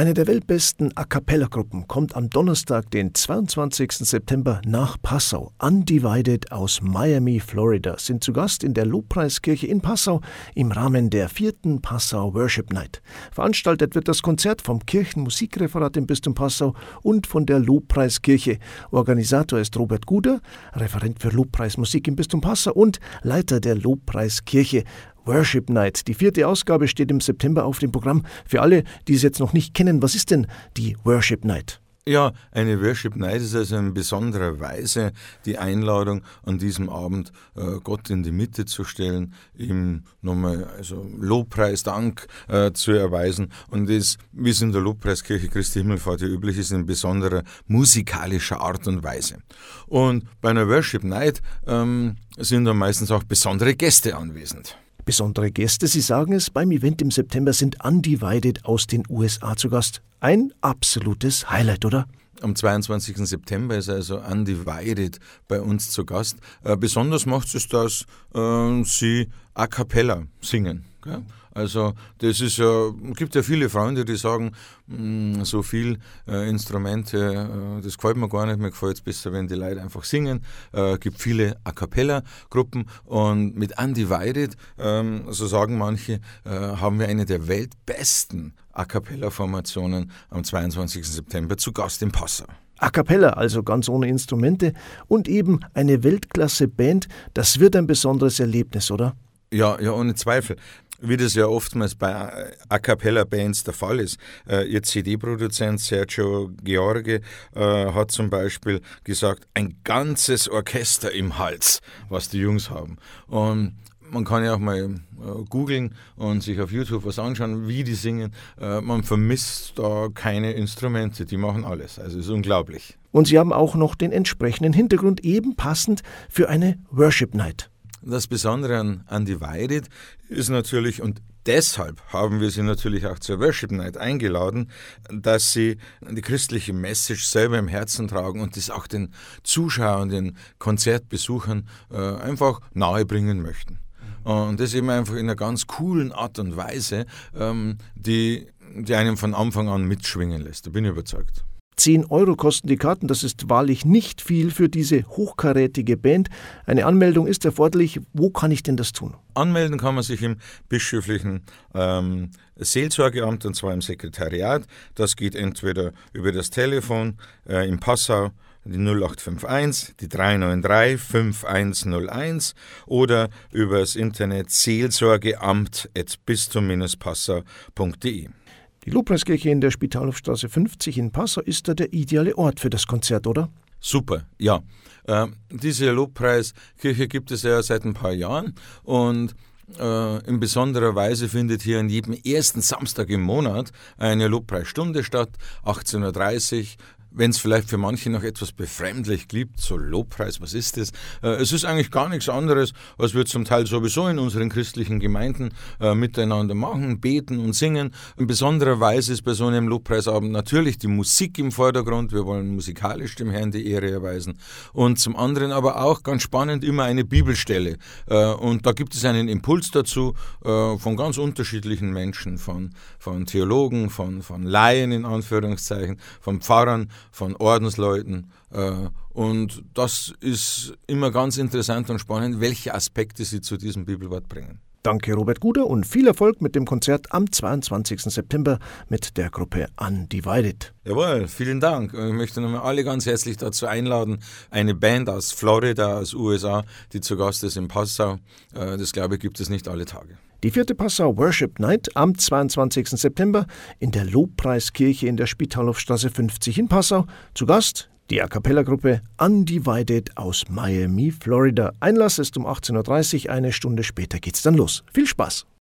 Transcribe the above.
Eine der weltbesten A cappella-Gruppen kommt am Donnerstag, den 22. September nach Passau. Undivided aus Miami, Florida sind zu Gast in der Lobpreiskirche in Passau im Rahmen der vierten Passau Worship Night. Veranstaltet wird das Konzert vom Kirchenmusikreferat im Bistum Passau und von der Lobpreiskirche. Organisator ist Robert Guder, Referent für Lobpreismusik im Bistum Passau und Leiter der Lobpreiskirche. Worship Night. Die vierte Ausgabe steht im September auf dem Programm. Für alle, die es jetzt noch nicht kennen, was ist denn die Worship Night? Ja, eine Worship Night ist also in besonderer Weise die Einladung, an diesem Abend äh, Gott in die Mitte zu stellen, ihm nochmal also Lobpreis, Dank äh, zu erweisen und das, wie es in der Lobpreiskirche Christi Himmelfahrt ja üblich ist, in besonderer musikalischer Art und Weise. Und bei einer Worship Night ähm, sind dann meistens auch besondere Gäste anwesend. Besondere Gäste, Sie sagen es, beim Event im September sind Undivided aus den USA zu Gast. Ein absolutes Highlight, oder? Am 22. September ist also Undivided bei uns zu Gast. Äh, besonders macht es, dass äh, sie a cappella singen. Gell? Also das ist ja, gibt ja viele Freunde, die sagen, mh, mm, so viel äh, Instrumente, äh, das gefällt mir gar nicht, mir gefällt es besser, wenn die Leute einfach singen. Äh, gibt viele A Cappella-Gruppen und mit Undivided, ähm, so sagen manche, äh, haben wir eine der weltbesten A Cappella-Formationen am 22. September zu Gast in Passau. A cappella, also ganz ohne Instrumente und eben eine Weltklasse-Band, das wird ein besonderes Erlebnis, oder? Ja, ja, ohne Zweifel wie das ja oftmals bei A cappella Bands der Fall ist. Äh, ihr CD-Produzent Sergio George äh, hat zum Beispiel gesagt, ein ganzes Orchester im Hals, was die Jungs haben. Und man kann ja auch mal äh, googeln und sich auf YouTube was anschauen, wie die singen. Äh, man vermisst da keine Instrumente, die machen alles. Also es ist unglaublich. Und sie haben auch noch den entsprechenden Hintergrund, eben passend für eine Worship Night. Das Besondere an Undivided ist natürlich, und deshalb haben wir sie natürlich auch zur Worship Night eingeladen, dass sie die christliche Message selber im Herzen tragen und das auch den Zuschauern, den Konzertbesuchern äh, einfach nahebringen möchten. Und das eben einfach in einer ganz coolen Art und Weise, ähm, die, die einem von Anfang an mitschwingen lässt. Da bin ich überzeugt. 10 Euro kosten die Karten. Das ist wahrlich nicht viel für diese hochkarätige Band. Eine Anmeldung ist erforderlich. Wo kann ich denn das tun? Anmelden kann man sich im bischöflichen ähm, Seelsorgeamt und zwar im Sekretariat. Das geht entweder über das Telefon äh, in Passau die 0851, die 393 5101 oder über das Internet seelsorgeamt.bistum-passau.de. Die Lobpreiskirche in der Spitalhofstraße 50 in Passau ist da der ideale Ort für das Konzert, oder? Super, ja. Äh, diese Lobpreiskirche gibt es ja seit ein paar Jahren und äh, in besonderer Weise findet hier an jedem ersten Samstag im Monat eine Lobpreisstunde statt, 18.30 Uhr wenn es vielleicht für manche noch etwas befremdlich gibt, so Lobpreis, was ist das? Äh, es ist eigentlich gar nichts anderes, was wir zum Teil sowieso in unseren christlichen Gemeinden äh, miteinander machen, beten und singen. In besonderer Weise ist bei so einem Lobpreisabend natürlich die Musik im Vordergrund. Wir wollen musikalisch dem Herrn die Ehre erweisen. Und zum anderen aber auch ganz spannend immer eine Bibelstelle. Äh, und da gibt es einen Impuls dazu von ganz unterschiedlichen Menschen, von, von Theologen, von, von Laien in Anführungszeichen, von Pfarrern, von Ordensleuten. Äh, und das ist immer ganz interessant und spannend, welche Aspekte sie zu diesem Bibelwort bringen. Danke, Robert Guder, und viel Erfolg mit dem Konzert am 22. September mit der Gruppe Undivided. Jawohl, vielen Dank. Ich möchte nochmal alle ganz herzlich dazu einladen. Eine Band aus Florida, aus USA, die zu Gast ist in Passau. Äh, das glaube ich, gibt es nicht alle Tage. Die vierte Passau Worship Night am 22. September in der Lobpreiskirche in der Spitalhofstraße 50 in Passau. Zu Gast die A Cappella-Gruppe Undivided aus Miami, Florida. Einlass ist um 18.30 Uhr, eine Stunde später geht's dann los. Viel Spaß!